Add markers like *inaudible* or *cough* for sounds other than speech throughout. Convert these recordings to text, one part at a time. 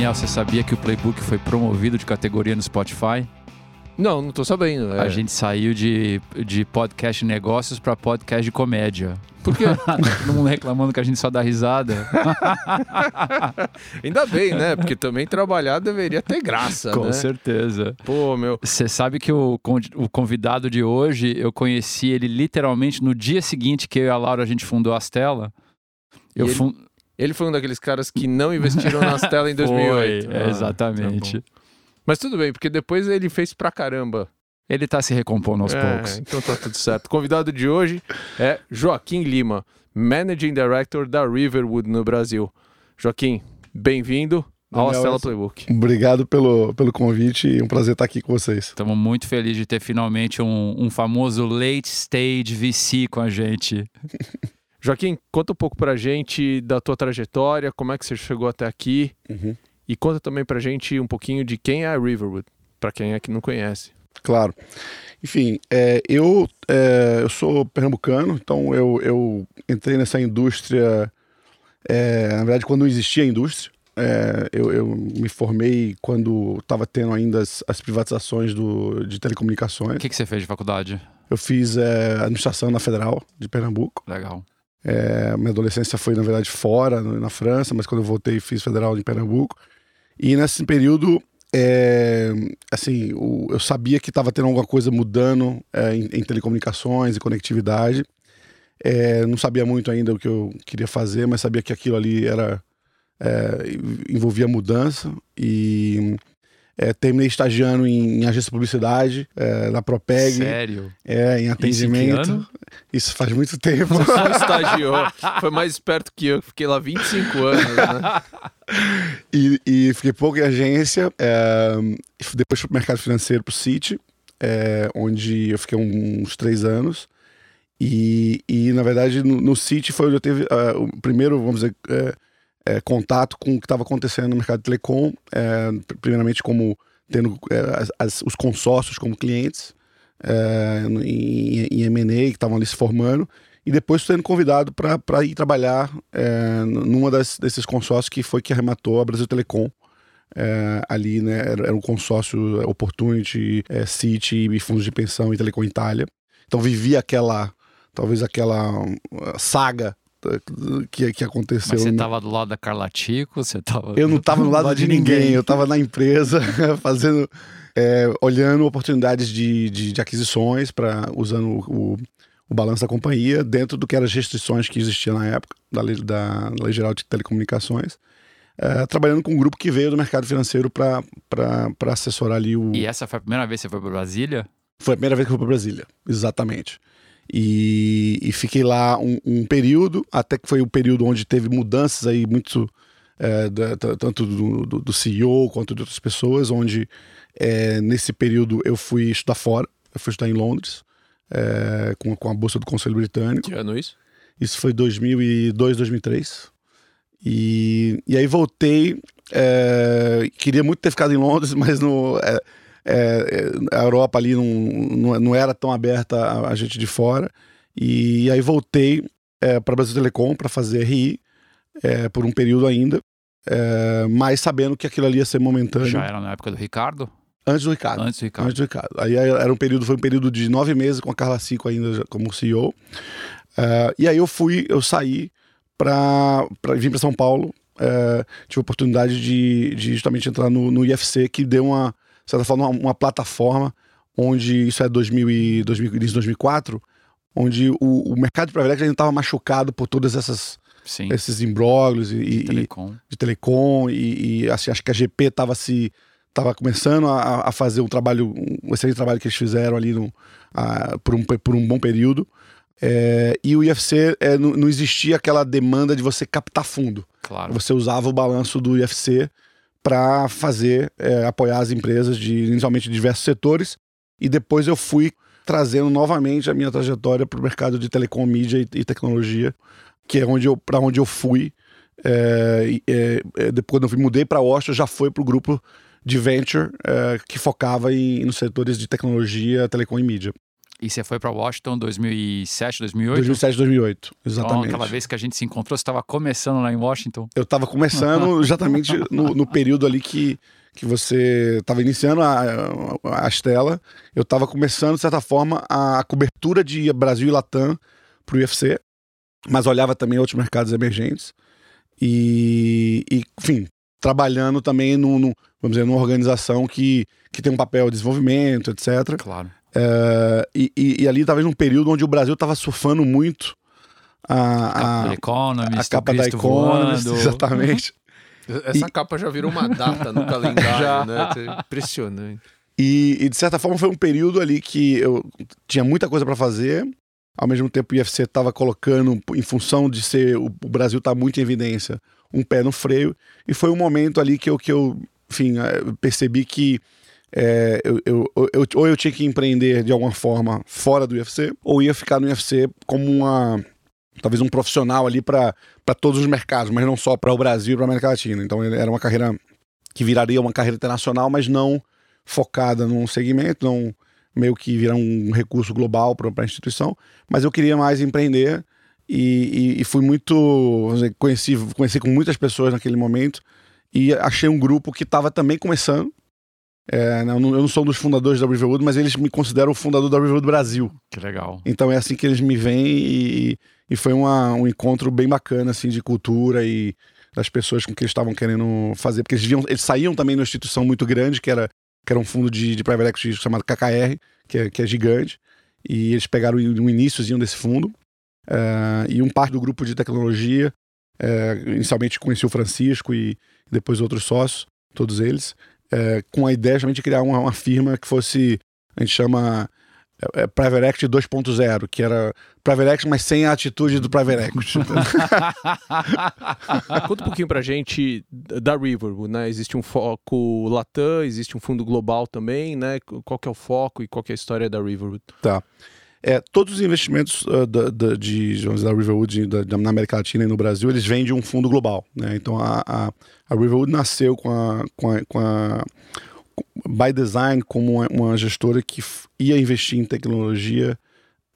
Daniel, você sabia que o Playbook foi promovido de categoria no Spotify? Não, não tô sabendo. É. A gente saiu de, de podcast de negócios para podcast de comédia. Por quê? *laughs* Todo mundo reclamando que a gente só dá risada. *laughs* Ainda bem, né? Porque também trabalhar deveria ter graça, Com né? certeza. Pô, meu. Você sabe que o, o convidado de hoje, eu conheci ele literalmente no dia seguinte que eu e a Laura a gente fundou a Stella. Eu ele- fun- Ele foi um daqueles caras que não investiram nas telas em 2008. *laughs* Foi, é, Ah, exatamente. tá. Mas tudo bem, porque depois ele fez pra caramba. ele tá se recompondo aos É, poucos. Então tá tudo certo. O convidado de hoje é Joaquim Lima, Managing Director da Riverwood no Brasil. Joaquim, bem-vindo ao Daniel, Playbook. Obrigado pelo, pelo convite e um prazer estar aqui com vocês. Estamos muito felizes de ter finalmente um, um famoso late stage VC com a gente. *laughs* Joaquim, conta um pouco pra gente da tua trajetória, como é que você chegou até aqui e conta também pra gente um pouquinho de quem é a Riverwood, pra quem é que não conhece. Claro. Enfim, é, eu, é, eu sou pernambucano, então eu, eu entrei nessa indústria, é, na verdade, quando não existia a indústria. É, eu, eu me formei quando estava tendo ainda as, as privatizações do, de O telecomunicações. que, que você fez de faculdade? Eu fiz é, administração na Federal de Pernambuco. Legal. É, minha adolescência foi, na verdade, fora, na França, mas quando eu voltei fiz federal em Pernambuco. E nesse período, é, assim, o- eu sabia que estava tendo alguma coisa mudando é, em, em telecomunicações e conectividade. É, não sabia muito ainda o que eu queria fazer, mas sabia que aquilo ali era é, envolvia mudança e é, terminei estagiando em, em agência de publicidade é, na Propeg, Sério? é, em atendimento. Isso faz muito tempo. Você só *laughs* estagiou, foi mais esperto que eu, fiquei lá 25 anos, né? *laughs* E, e fiquei pouco em agência. é, depois fui pro mercado financeiro, pro City, é, onde eu fiquei uns três anos. E, e na verdade, no, no City foi onde eu teve ah, o primeiro, vamos dizer, é, é, contato com o que estava acontecendo no mercado de telecom. é, pr- primeiramente, como tendo é, as- as- os consórcios como clientes é, em, em M&A que estavam ali se formando. E depois sendo convidado para ir trabalhar é, numa das, desses consórcios que foi que arrematou a Brasil Telecom. É, ali, né, era, era um consórcio Opportunity, é, City e fundos de pensão e Telecom Itália. Então vivi aquela, talvez aquela uh, saga que, que aconteceu. Mas você no- tava do lado da Carla Tico? Você tava... eu não estava no lado de ninguém, eu estava na empresa *laughs* fazendo, é, olhando oportunidades de, de, de aquisições para usando o, o balanço da companhia dentro do que eram as restrições que existiam na época da lei, da lei geral de telecomunicações, é, trabalhando com um grupo que veio do mercado financeiro para assessorar ali o. E essa foi a primeira vez que você foi para Brasília? Foi a primeira vez que eu fui para Brasília, exatamente. E, e fiquei lá um, um período, até que foi o período onde teve mudanças aí muito, é, da- tanto do, do- do CEO quanto de outras pessoas, onde é, nesse período eu fui estudar fora, eu fui estudar em Londres, é, com, com a bolsa do Conselho Britânico. Que ano isso? Isso foi 2002, 2003. E, e aí voltei. é, queria muito ter ficado em Londres, *laughs* mas no, é, é, a Europa ali não, não, não era tão aberta a, a gente de fora. E aí voltei para Brasil Telecom para fazer RI é, por um período ainda, é, mas sabendo que aquilo ali ia ser momentâneo. Já era na época do Ricardo? Antes do Ricardo. Antes do Ricardo. Antes do Ricardo. Aí era um período, foi um período de nove meses com a Carla Cico ainda como CEO. Eh, e aí eu fui, eu saí para vir para São Paulo. eh, tive a oportunidade de, de justamente entrar no, no IFC, que deu uma, de certa forma, uma, uma plataforma onde isso é 2000 e, 2000, início de 2004, onde o, o mercado de private ainda estava machucado por todas essas Sim. esses imbróglios e, e- e- Telecom. de telecom e, e, assim, acho que a GP estava se tava começando a, a fazer um trabalho um excelente trabalho que eles fizeram ali no, a- por, um, por um bom período É, e o IFC é, não, não existia aquela demanda de você captar fundo Claro. você usava o balanço do IFC para fazer é, apoiar as empresas de inicialmente de diversos setores e depois eu fui trazendo novamente a minha trajetória para o mercado de telecom, mídia e, e tecnologia, que é onde eu para onde eu fui. É, é, é, depois quando eu mudei para a Ostra, já foi para o grupo de venture é, que focava em, nos setores de tecnologia, telecom e mídia. E você foi para Washington 2007, 2008? 2007, 2008, exatamente. Então, aquela vez que a gente se encontrou, você estava começando lá em Washington? Eu estava começando *laughs* exatamente no, no, período ali que, que você estava iniciando a, a, a Estela. Eu estava começando, de certa forma, a cobertura de Brasil e Latam para o UFC, mas olhava também outros mercados emergentes. E, e enfim, trabalhando também num, num, vamos dizer, numa organização que, que tem um papel de desenvolvimento, etc. Claro. É, e, e, e, ali talvez num período onde o Brasil estava surfando muito a, a, a, Economist, a capa da Economist, voando. exatamente. Essa e... capa já virou uma data no *laughs* calendário, né? Impressionante. E, e, de certa forma foi um período ali que eu tinha muita coisa para fazer. Ao mesmo tempo o IFC estava colocando, em função de ser o, o Brasil está muito em evidência, um pé no freio. E foi um momento ali que eu, que eu enfim, eh, percebi que é, eu, eu, eu, ou eu tinha que empreender de alguma forma fora do UFC, ou ia ficar no UFC como uma. talvez um profissional ali para todos os mercados, mas não só para o Brasil e para a América Latina. Então era uma carreira que viraria uma carreira internacional, mas não focada num segmento, não meio que virar um recurso global para a instituição. Mas eu queria mais empreender e, e, e fui muito. Dizer, conheci, conheci com muitas pessoas naquele momento e achei um grupo que estava também começando é, eu, não, eu, não, sou um dos fundadores da Riverwood, mas eles me consideram o fundador da Riverwood Brasil. Que legal. Então é assim que eles me veem e, e foi uma, um encontro bem bacana, assim, de cultura e das pessoas com que eles estavam querendo fazer. Porque eles, viam, eles saíam também de uma instituição muito grande, que era, que era um fundo de, de private equity chamado KKR, que é, que é gigante. E eles pegaram um iníciozinho desse fundo. Uh, e um parte do grupo de tecnologia. Uh, inicialmente conheci o Francisco e depois outros sócios, todos eles é, com a ideia de criar uma, uma, firma que fosse, a gente chama é, é Private Equity 2.0, que era Private Equity, mas sem a atitude do Private Equity. *laughs* Conta um pouquinho pra gente da Riverwood, né? Existe um foco Latam, existe um fundo global também, né? Qual que é o foco e qual que é a história da Riverwood? Tá. É, todos os investimentos uh, da, da, de, dizer, da Riverwood da, da, na América Latina e no Brasil, eles vêm de um fundo global. Né? Então a, a, a, Riverwood nasceu com a, com a, com a by design como uma, uma, gestora que ia investir em tecnologia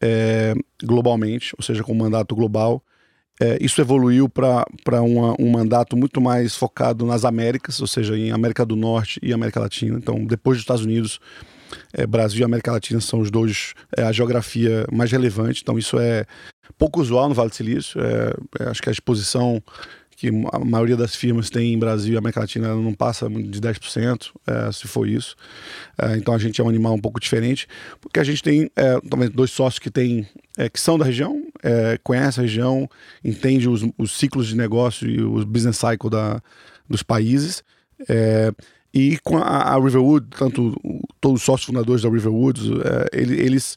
é, globalmente, ou seja, com um mandato global. É, isso evoluiu para um mandato muito mais focado nas Américas, ou seja, em América do Norte e América Latina. Então, depois dos Estados Unidos, é, Brasil e América Latina são os dois, é, a geografia mais relevante, então isso é pouco usual no Vale do Silício. É, é acho que a exposição que a maioria das firmas tem em Brasil e América Latina não passa de 10%, é, se for isso. É, então a gente é um animal um pouco diferente, porque a gente tem é, também dois sócios que, tem, é, que são da região, é, conhecem a região, entendem os, os, ciclos de negócio e os business cycle da, dos países. É, e com a, a Riverwood, tanto todos os sócios fundadores da Riverwood, é, eles,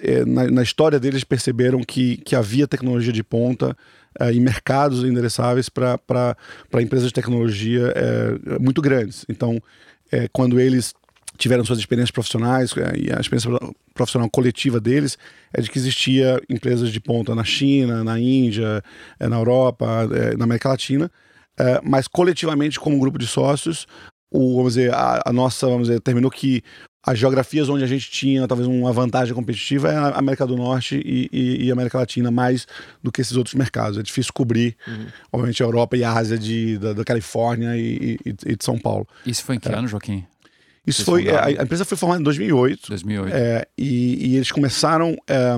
é, na, na, história deles perceberam que, que havia tecnologia de ponta é, e mercados endereçáveis para empresas de tecnologia é, muito grandes. Então, é, quando eles tiveram suas experiências profissionais e a experiência profissional coletiva deles é de que existia empresas de ponta na China, na Índia, na Europa, na América Latina, mas coletivamente como um grupo de sócios o, vamos dizer, a, a, nossa, vamos dizer, terminou que as geografias onde a gente tinha talvez uma vantagem competitiva é a América do Norte e, e, e América Latina mais do que esses outros mercados. É difícil cobrir, uhum. obviamente, a Europa e a Ásia de, da, da Califórnia e, e, de São Paulo. Isso foi em que é. ano, Joaquim? Isso foi. É, a empresa foi formada em 2008. 2008. É, e, eles começaram é,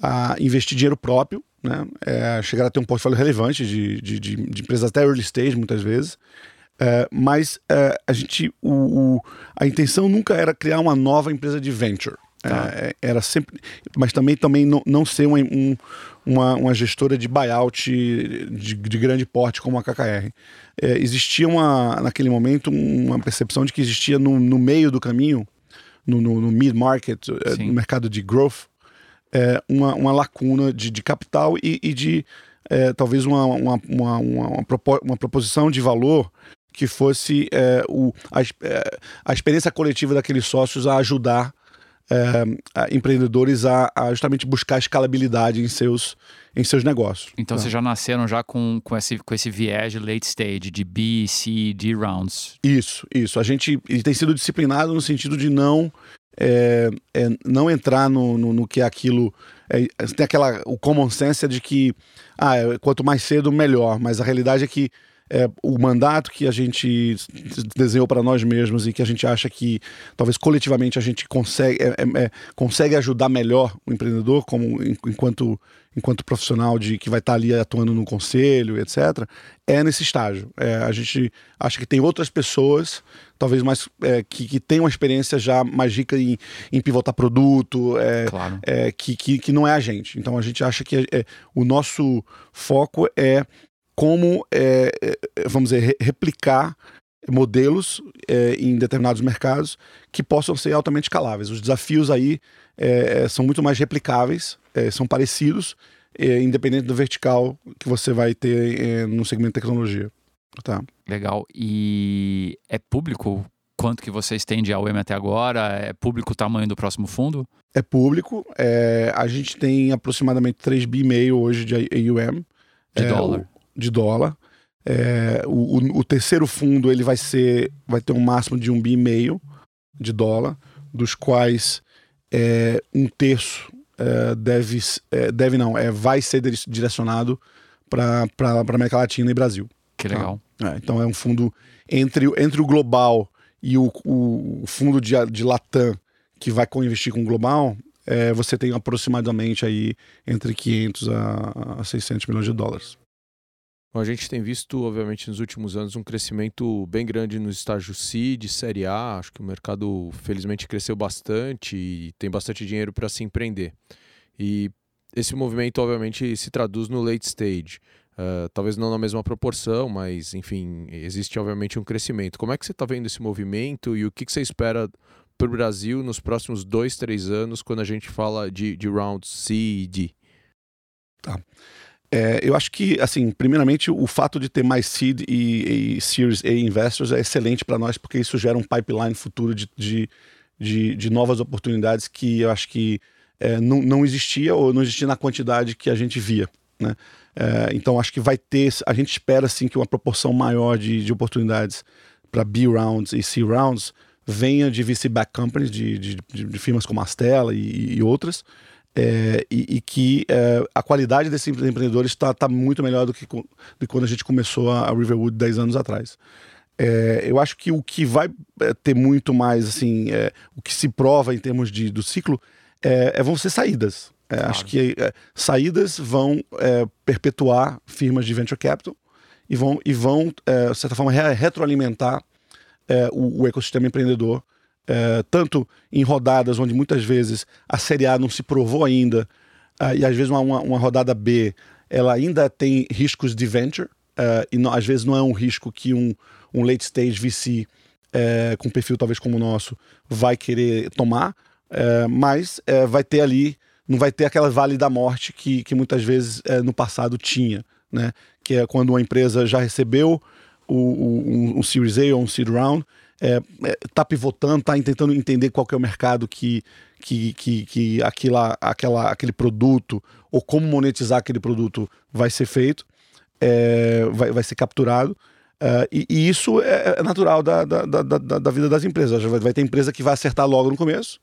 a investir dinheiro próprio, né? É, chegaram a ter um portfólio relevante de, de, de, de empresas até early stage, muitas vezes. É, mas é, a gente, o, o, a intenção nunca era criar uma nova empresa de venture. Tá. É, era sempre, mas também, também não, não ser uma, um, uma, uma, gestora de buyout de, de, grande porte como a KKR. É, existia uma, naquele momento uma percepção de que existia no, no meio do caminho, no, no, no mid-market, é, no mercado de growth, é, uma, uma lacuna de, de capital e, e de talvez uma, uma, uma, uma, uma proposição de valor que fosse é, o, a, é, a, experiência coletiva daqueles sócios a ajudar é, a empreendedores a, a, justamente buscar escalabilidade em seus, em seus negócios. Então tá. vocês já nasceram já com, com, esse, com esse viés de late stage, de B, C, D rounds. Isso, isso. A gente tem sido disciplinado no sentido de não é, é não entrar no, no, no, que é aquilo. É, tem aquela. O common sense é de que ah, quanto mais cedo, melhor. Mas a realidade é que é, o mandato que a gente desenhou para nós mesmos e que a gente acha que talvez coletivamente a gente consegue, é, é, é consegue ajudar melhor o empreendedor como enquanto, enquanto profissional de que vai estar tá ali atuando no conselho, etc., é nesse estágio. É, a gente acha que tem outras pessoas, talvez mais é, que, que tem uma experiência já mais rica em, em pivotar produto, claro. que, que, que não é a gente. Então a gente acha que o nosso foco é como, é, é, vamos dizer, replicar modelos é, em determinados mercados que possam ser altamente escaláveis. Os desafios aí é, é são muito mais replicáveis, é, são parecidos, independente do vertical que você vai ter no segmento de tecnologia. Tá. Legal. E é público quanto que vocês têm de AUM até agora? É público o tamanho do próximo fundo? É público. É, a gente tem aproximadamente 3 bi hoje de AUM. De é, dólar de dólar. É, o, o, terceiro fundo ele vai ser vai ter um máximo de um bi e meio de dólar, dos quais é, um terço é, deve é, deve não é vai ser direcionado para para América Latina e Brasil. Que legal. Tá? então é um fundo entre entre o global e o, o fundo de, de Latam que vai co-investir com o global, é, você tem aproximadamente aí entre 500 a, a 600 milhões de dólares. A gente tem visto, obviamente, nos últimos anos um crescimento bem grande no estágio C de Série A. Acho que o mercado, felizmente, cresceu bastante e tem bastante dinheiro para se empreender. E esse movimento, obviamente, se traduz no late stage. Uh, talvez não na mesma proporção, mas, enfim, existe, obviamente, um crescimento. Como é que você está vendo esse movimento e o que, que você espera para o Brasil nos próximos dois, três anos, quando a gente fala de, de round C e D? Tá. É, eu acho que, assim, primeiramente, o fato de ter mais seed e, e Series A investors é excelente para nós, porque isso gera um pipeline futuro de, de, de, de novas oportunidades que eu acho que é, não, não existia ou não existia na quantidade que a gente via, né? É, então, acho que vai ter, a gente espera, sim, que uma proporção maior de, de oportunidades para B rounds e C rounds venha de VC-back companies, de, de, de, firmas como a Stella e, e outras, é, e, e, que é, a qualidade desses empreendedores está tá muito melhor do que, que quando a gente começou a, a Riverwood 10 anos atrás. É, eu acho que o que vai é, ter muito mais, assim, é, o que se prova em termos de, do ciclo é, é vão ser saídas. Claro. Acho que saídas vão perpetuar firmas de venture capital e vão, e vão de certa forma, retroalimentar o, o ecossistema empreendedor é, tanto em rodadas onde muitas vezes a Série A não se provou ainda, uh, e às vezes uma, uma, rodada B ela ainda tem riscos de venture, uh, e não, às vezes não é um risco que um, um late stage VC é, com perfil talvez como o nosso vai querer tomar, mas vai ter ali, não vai ter aquela vale da morte que, que muitas vezes no passado tinha, né? que é quando uma empresa já recebeu o, o, um, um Series A ou um Seed Round é, é, tá pivotando, tá tentando entender qual é o mercado que, que, que, que aquela, aquela, aquele produto ou como monetizar aquele produto vai ser feito, é, vai, vai ser capturado. Uh, e, e, isso é, é natural da, da, da, da, vida das empresas. Vai, ter empresa que vai acertar logo no começo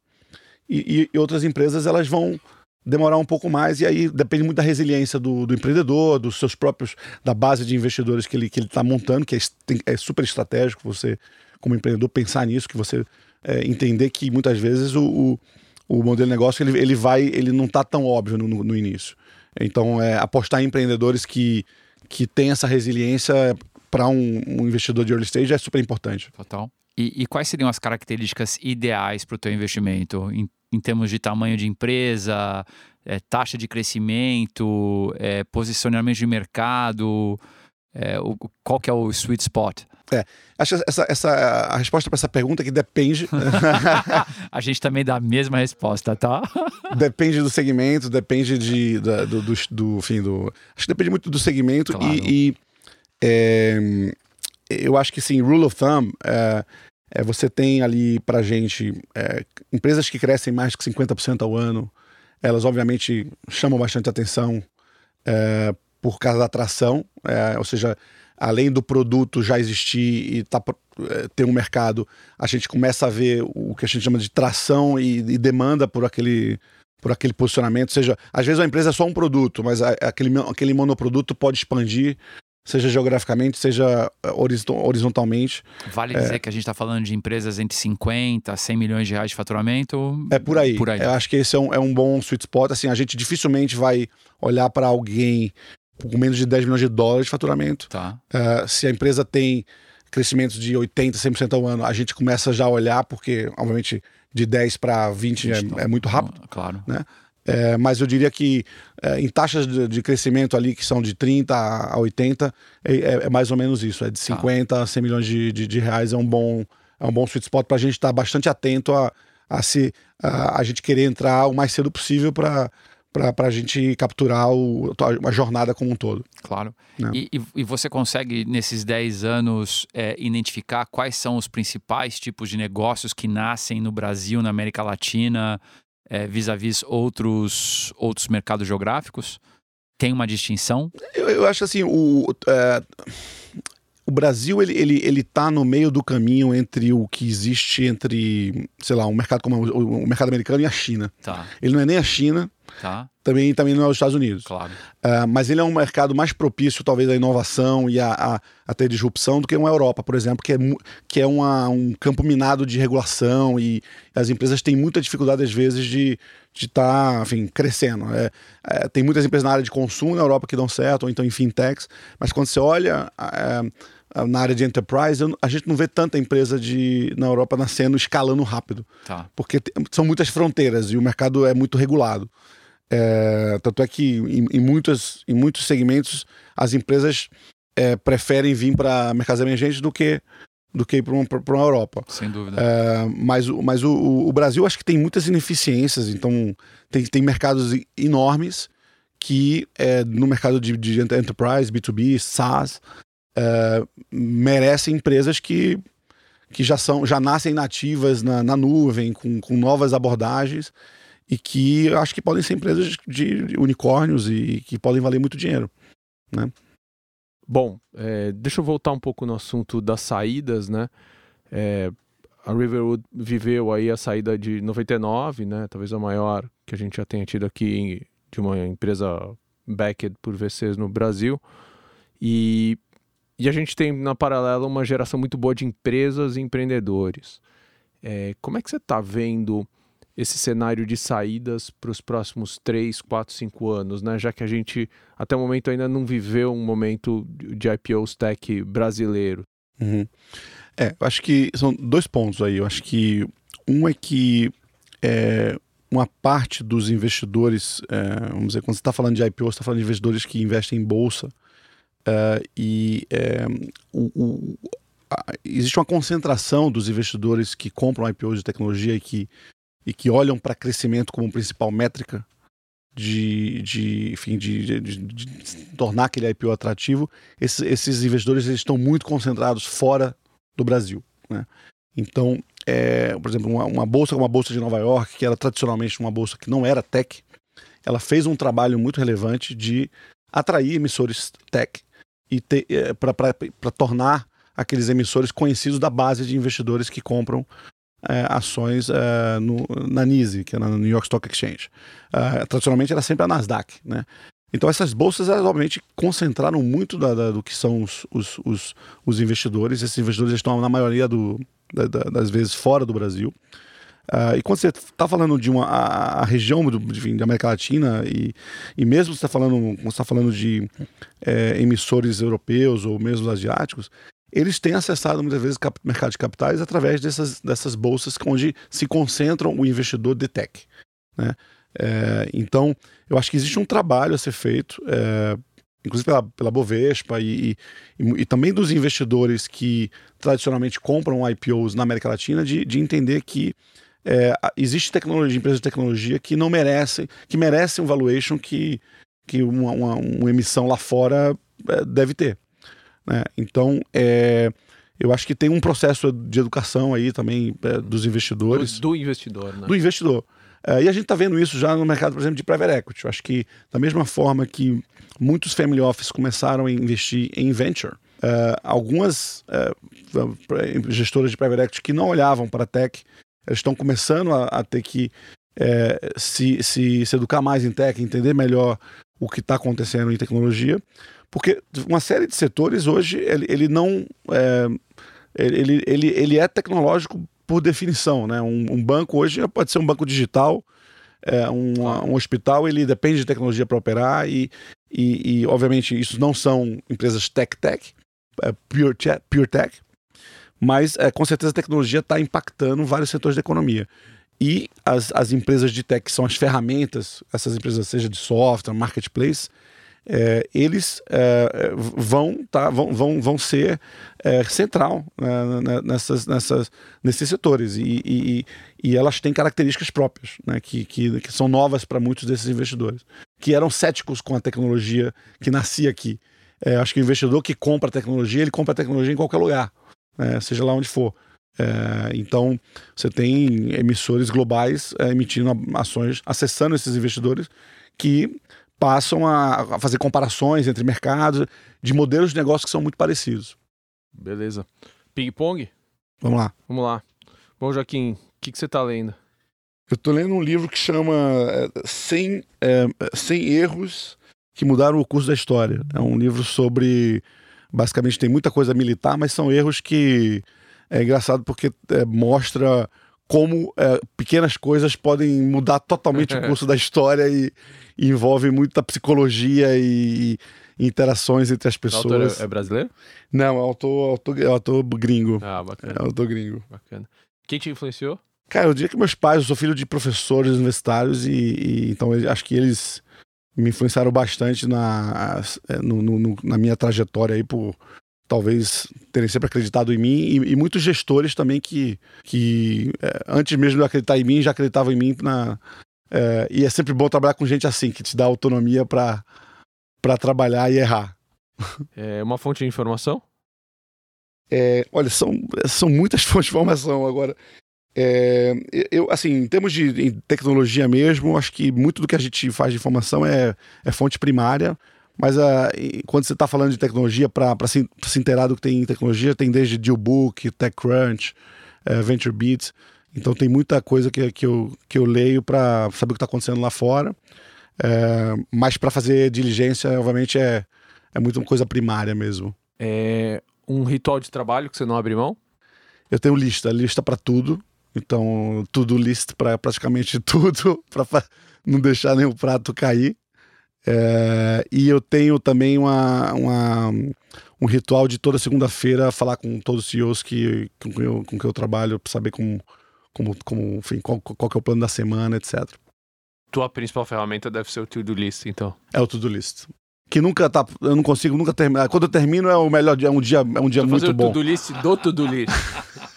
e, e, outras empresas elas vão demorar um pouco mais e aí depende muito da resiliência do, do empreendedor, dos seus próprios, da base de investidores que ele que ele está montando, que é, é super estratégico você como empreendedor, pensar nisso, que você é, entender que muitas vezes o, o, o, modelo de negócio ele, ele vai, ele não está tão óbvio no, no, início. Então, é, apostar em empreendedores que, que têm essa resiliência para um, um, investidor de early stage é super importante. Total. E, e quais seriam as características ideais para o teu investimento em, em, termos de tamanho de empresa, é, taxa de crescimento, é, posicionamento de mercado? É, o, qual que é o sweet spot? É, acho essa, essa a resposta para essa pergunta é que depende. *laughs* a gente também dá a mesma resposta, tá? *laughs* depende do segmento, depende de, da, do, do, do, enfim, do. Acho que depende muito do segmento claro. e, e é, eu acho que sim, rule of thumb é, é você tem ali para gente é, empresas que crescem mais que 50% ao ano, elas obviamente chamam bastante atenção é, por causa da atração, é, ou seja além do produto já existir e tá, é, tem um mercado, a gente começa a ver o que a gente chama de tração e, e demanda por aquele por aquele posicionamento, seja, às vezes a empresa é só um produto, mas a, aquele, aquele monoproduto pode expandir seja geograficamente, seja eh, horizontalmente. Vale dizer é, que a gente está falando de empresas entre 50 a 100 milhões de reais de faturamento? É por aí. Por aí. Eu acho que esse é um, é um bom sweet spot. Assim, a gente dificilmente vai olhar para alguém com menos de 10 milhões de dólares de faturamento. Tá. Uh, se a empresa tem crescimentos de 80, 100% ao ano, a gente começa já a olhar, porque, obviamente, de 10 para 20 é, é, muito rápido. Claro. Né? É, mas eu diria que é, em taxas de, de, crescimento ali que são de 30 a 80, é, é, é mais ou menos isso. É de 50 tá. a 100 milhões de, de, de, reais é um bom, é um bom sweet spot para a gente estar tá bastante atento a, a, se, a, a gente querer entrar o mais cedo possível para para a gente capturar o, a jornada como um todo. Claro. Né? E, e, você consegue, nesses 10 anos, é, identificar quais são os principais tipos de negócios que nascem no Brasil, na América Latina, é, vis-à-vis outros, outros mercados geográficos? Tem uma distinção? Eu, eu acho assim, o, é, o Brasil ele, ele, ele tá no meio do caminho entre o que existe entre, sei lá, um mercado como o, o mercado americano e a China. Tá. Ele não é nem a China, Tá. Também, também não é os Estados Unidos. Claro. Uh, mas ele é um mercado mais propício, talvez, à inovação e a, a, a ter disrupção do que uma Europa, por exemplo, que é, que é uma, um campo minado de regulação e as empresas têm muita dificuldade, às vezes, de estar, tá, enfim, crescendo. É, é, tem muitas empresas na área de consumo na Europa que dão certo, ou então em fintechs, mas quando você olha é, na área de enterprise, a gente não vê tanta empresa de, na Europa nascendo, escalando rápido. Tá. Porque são muitas fronteiras e o mercado é muito regulado. É, tanto é que em, em, muitos, em muitos segmentos as empresas é, preferem vir para mercados emergentes do que do que para uma, uma Europa. Sem dúvida. É, mas mas o, o, Brasil acho que tem muitas ineficiências, então tem, tem mercados enormes que é, no mercado de, de enterprise, B2B, SaaS, é, merecem empresas que, que já são já nascem nativas na, na nuvem, com, com novas abordagens e que acho que podem ser empresas de unicórnios e que podem valer muito dinheiro, né? Bom, é, deixa eu voltar um pouco no assunto das saídas, né? É, a Riverwood viveu aí a saída de 99, né? Talvez a maior que a gente já tenha tido aqui de uma empresa backed por VCs no Brasil. E, e a gente tem na paralela uma geração muito boa de empresas e empreendedores. É, como é que você está vendo esse cenário de saídas para os próximos 3, 4, 5 anos, né? Já que a gente até o momento ainda não viveu um momento de IPO tech brasileiro. Uhum. É, eu acho que são dois pontos aí. Eu acho que um é que é, uma parte dos investidores, é, vamos dizer, quando você está falando de IPO, você está falando de investidores que investem em bolsa. É, e é, o, o, a, existe uma concentração dos investidores que compram IPOs de tecnologia e que e que olham para crescimento como principal métrica de, de, enfim, de, de, de tornar aquele IPO atrativo, esses, esses investidores eles estão muito concentrados fora do Brasil. Né? Então, é, por exemplo, uma, uma, bolsa como a Bolsa de Nova York, que era tradicionalmente uma bolsa que não era tech, ela fez um trabalho muito relevante de atrair emissores tech e é, para tornar aqueles emissores conhecidos da base de investidores que compram ações é, no, na NYSE, que é na New York Stock Exchange. É, tradicionalmente era sempre a Nasdaq, né? Então essas bolsas, elas, obviamente, concentraram muito da, da, do que são os, os, os, os, investidores. Esses investidores estão, na maioria do, da, das vezes, fora do Brasil. Uh, e quando você está falando de uma a, a região do, da América Latina e, e mesmo você está falando, está falando de é, emissores europeus ou mesmo asiáticos, eles têm acessado muitas vezes o mercado de capitais através dessas, dessas bolsas onde se concentram o investidor de tech. Né? É, então, eu acho que existe um trabalho a ser feito, é, inclusive pela, pela Bovespa e, e, e, também dos investidores que tradicionalmente compram IPOs na América Latina, de, de entender que é, existe tecnologia, empresas de tecnologia que não merecem, que merecem um valuation que, que uma, uma, uma emissão lá fora é, deve ter. Né? Então, é, eu acho que tem um processo de educação aí também é, dos investidores. Do, do investidor, né? Do investidor. É, e a gente está vendo isso já no mercado, por exemplo, de private equity. Eu acho que, da mesma forma que muitos family office começaram a investir em venture, uh, algumas uh, gestoras de private equity que não olhavam para a tech, elas estão começando a, a ter que uh, se, se, se educar mais em tech, entender melhor o que está acontecendo em tecnologia, porque uma série de setores hoje ele, ele não é, ele, ele, ele é tecnológico por definição, né? Um, um banco hoje pode ser um banco digital, é, um, um, hospital ele depende de tecnologia para operar e, e, e, obviamente isso não são empresas tech tech, é pure, tech, pure tech, mas é, com certeza a tecnologia está impactando vários setores da economia. E as, as empresas de tech, que são as ferramentas, essas empresas, seja de software, marketplace, é, eles é, vão, tá, vão, vão, vão ser é, central né, nessas, nessas, nesses setores e, e, e, elas têm características próprias né, que, que, que são novas para muitos desses investidores que eram céticos com a tecnologia que nascia aqui. É, acho que o investidor que compra tecnologia, ele compra tecnologia em qualquer lugar, né, seja lá onde for. É, então, você tem emissores globais é, emitindo ações, acessando esses investidores que passam a, a fazer comparações entre mercados de modelos de negócio que são muito parecidos. Beleza. Ping-pong? Vamos lá. Vamos lá. Bom, Joaquim, o que, que você está lendo? Eu estou lendo um livro que chama 100, é, 100 é, Erros que Mudaram o Curso da História. É um livro sobre. Basicamente, tem muita coisa militar, mas são erros que. É engraçado porque é, mostra como é, pequenas coisas podem mudar totalmente o *laughs* curso da história e, e envolve muita psicologia e, e, interações entre as pessoas. O autor é, é brasileiro? Não, é autor, autor, é autor gringo. Ah, bacana. É autor gringo. Bacana. Quem te influenciou? Cara, eu diria que meus pais, eu sou filho de professores universitários e, e então acho que eles me influenciaram bastante na, é, no, no, na minha trajetória aí por talvez terem sempre acreditado em mim e, e muitos gestores também que, que é, antes mesmo de acreditar em mim já acreditavam em mim na é, e é sempre bom trabalhar com gente assim que te dá autonomia para para trabalhar e errar. *laughs* É uma fonte de informação? É, olha são são muitas *laughs* fontes de informação agora. É, eu assim em termos de tecnologia mesmo acho que muito do que a gente faz de informação é, é fonte primária mas uh, quando você está falando de tecnologia, para se, se inteirar do que tem em tecnologia, tem desde Dealbook, TechCrunch, uh, VentureBeat. Então tem muita coisa que, que, eu, que eu leio para saber o que está acontecendo lá fora. Uh, mas para fazer diligência, obviamente, é, é muito uma coisa primária mesmo. É um ritual de trabalho que você não abre mão? Eu tenho lista, lista para tudo. Então, *laughs* tudo list para praticamente tudo, para não deixar nenhum prato cair. É, e eu tenho também uma, uma, um ritual de toda segunda-feira falar com todos os CEOs que, com, que eu, com que eu trabalho para saber como, como, como, enfim, qual, qual é o plano da semana, etc. Tua principal ferramenta deve ser o to-do list, então. É o to-do list. Que nunca tá. Eu não consigo nunca terminar. Quando eu termino é o melhor dia, é um dia, é um dia muito bom. o to-do list do to-do list. *laughs*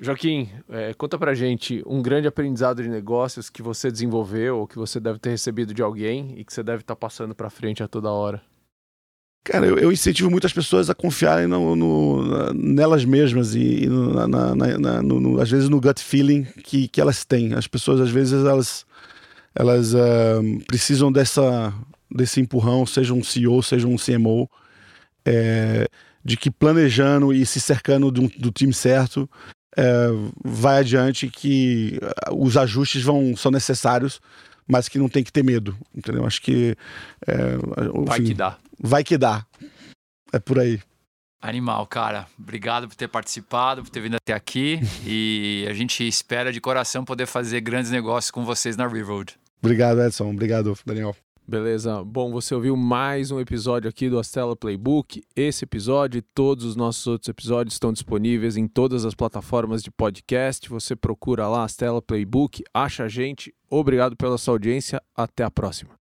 Joaquim, é, conta pra gente um grande aprendizado de negócios que você desenvolveu ou que você deve ter recebido de alguém e que você deve estar tá passando para frente a toda hora. Cara, eu, eu, incentivo muitas pessoas a confiarem no, no, nelas mesmas e, e no, na, na, no, às vezes no gut feeling que, que elas têm. As pessoas, às vezes, elas, elas uh, precisam dessa, desse empurrão, seja um CEO, seja um CMO, é, de que planejando e se cercando do, do time certo, é, vai adiante que uh, os ajustes vão são necessários, mas que não tem que ter medo, entendeu? Acho que é, enfim, vai que dá. Vai que dá. É por aí. Animal, cara. Obrigado por ter participado, por ter vindo até aqui *laughs* e a gente espera de coração poder fazer grandes negócios com vocês na Reroad. Obrigado, Edson. Obrigado, Daniel. Beleza. Bom, você ouviu mais um episódio aqui do Astela Playbook. Esse episódio e todos os nossos outros episódios estão disponíveis em todas as plataformas de podcast. Você procura lá Astela Playbook, acha a gente. Obrigado pela sua audiência. Até a próxima.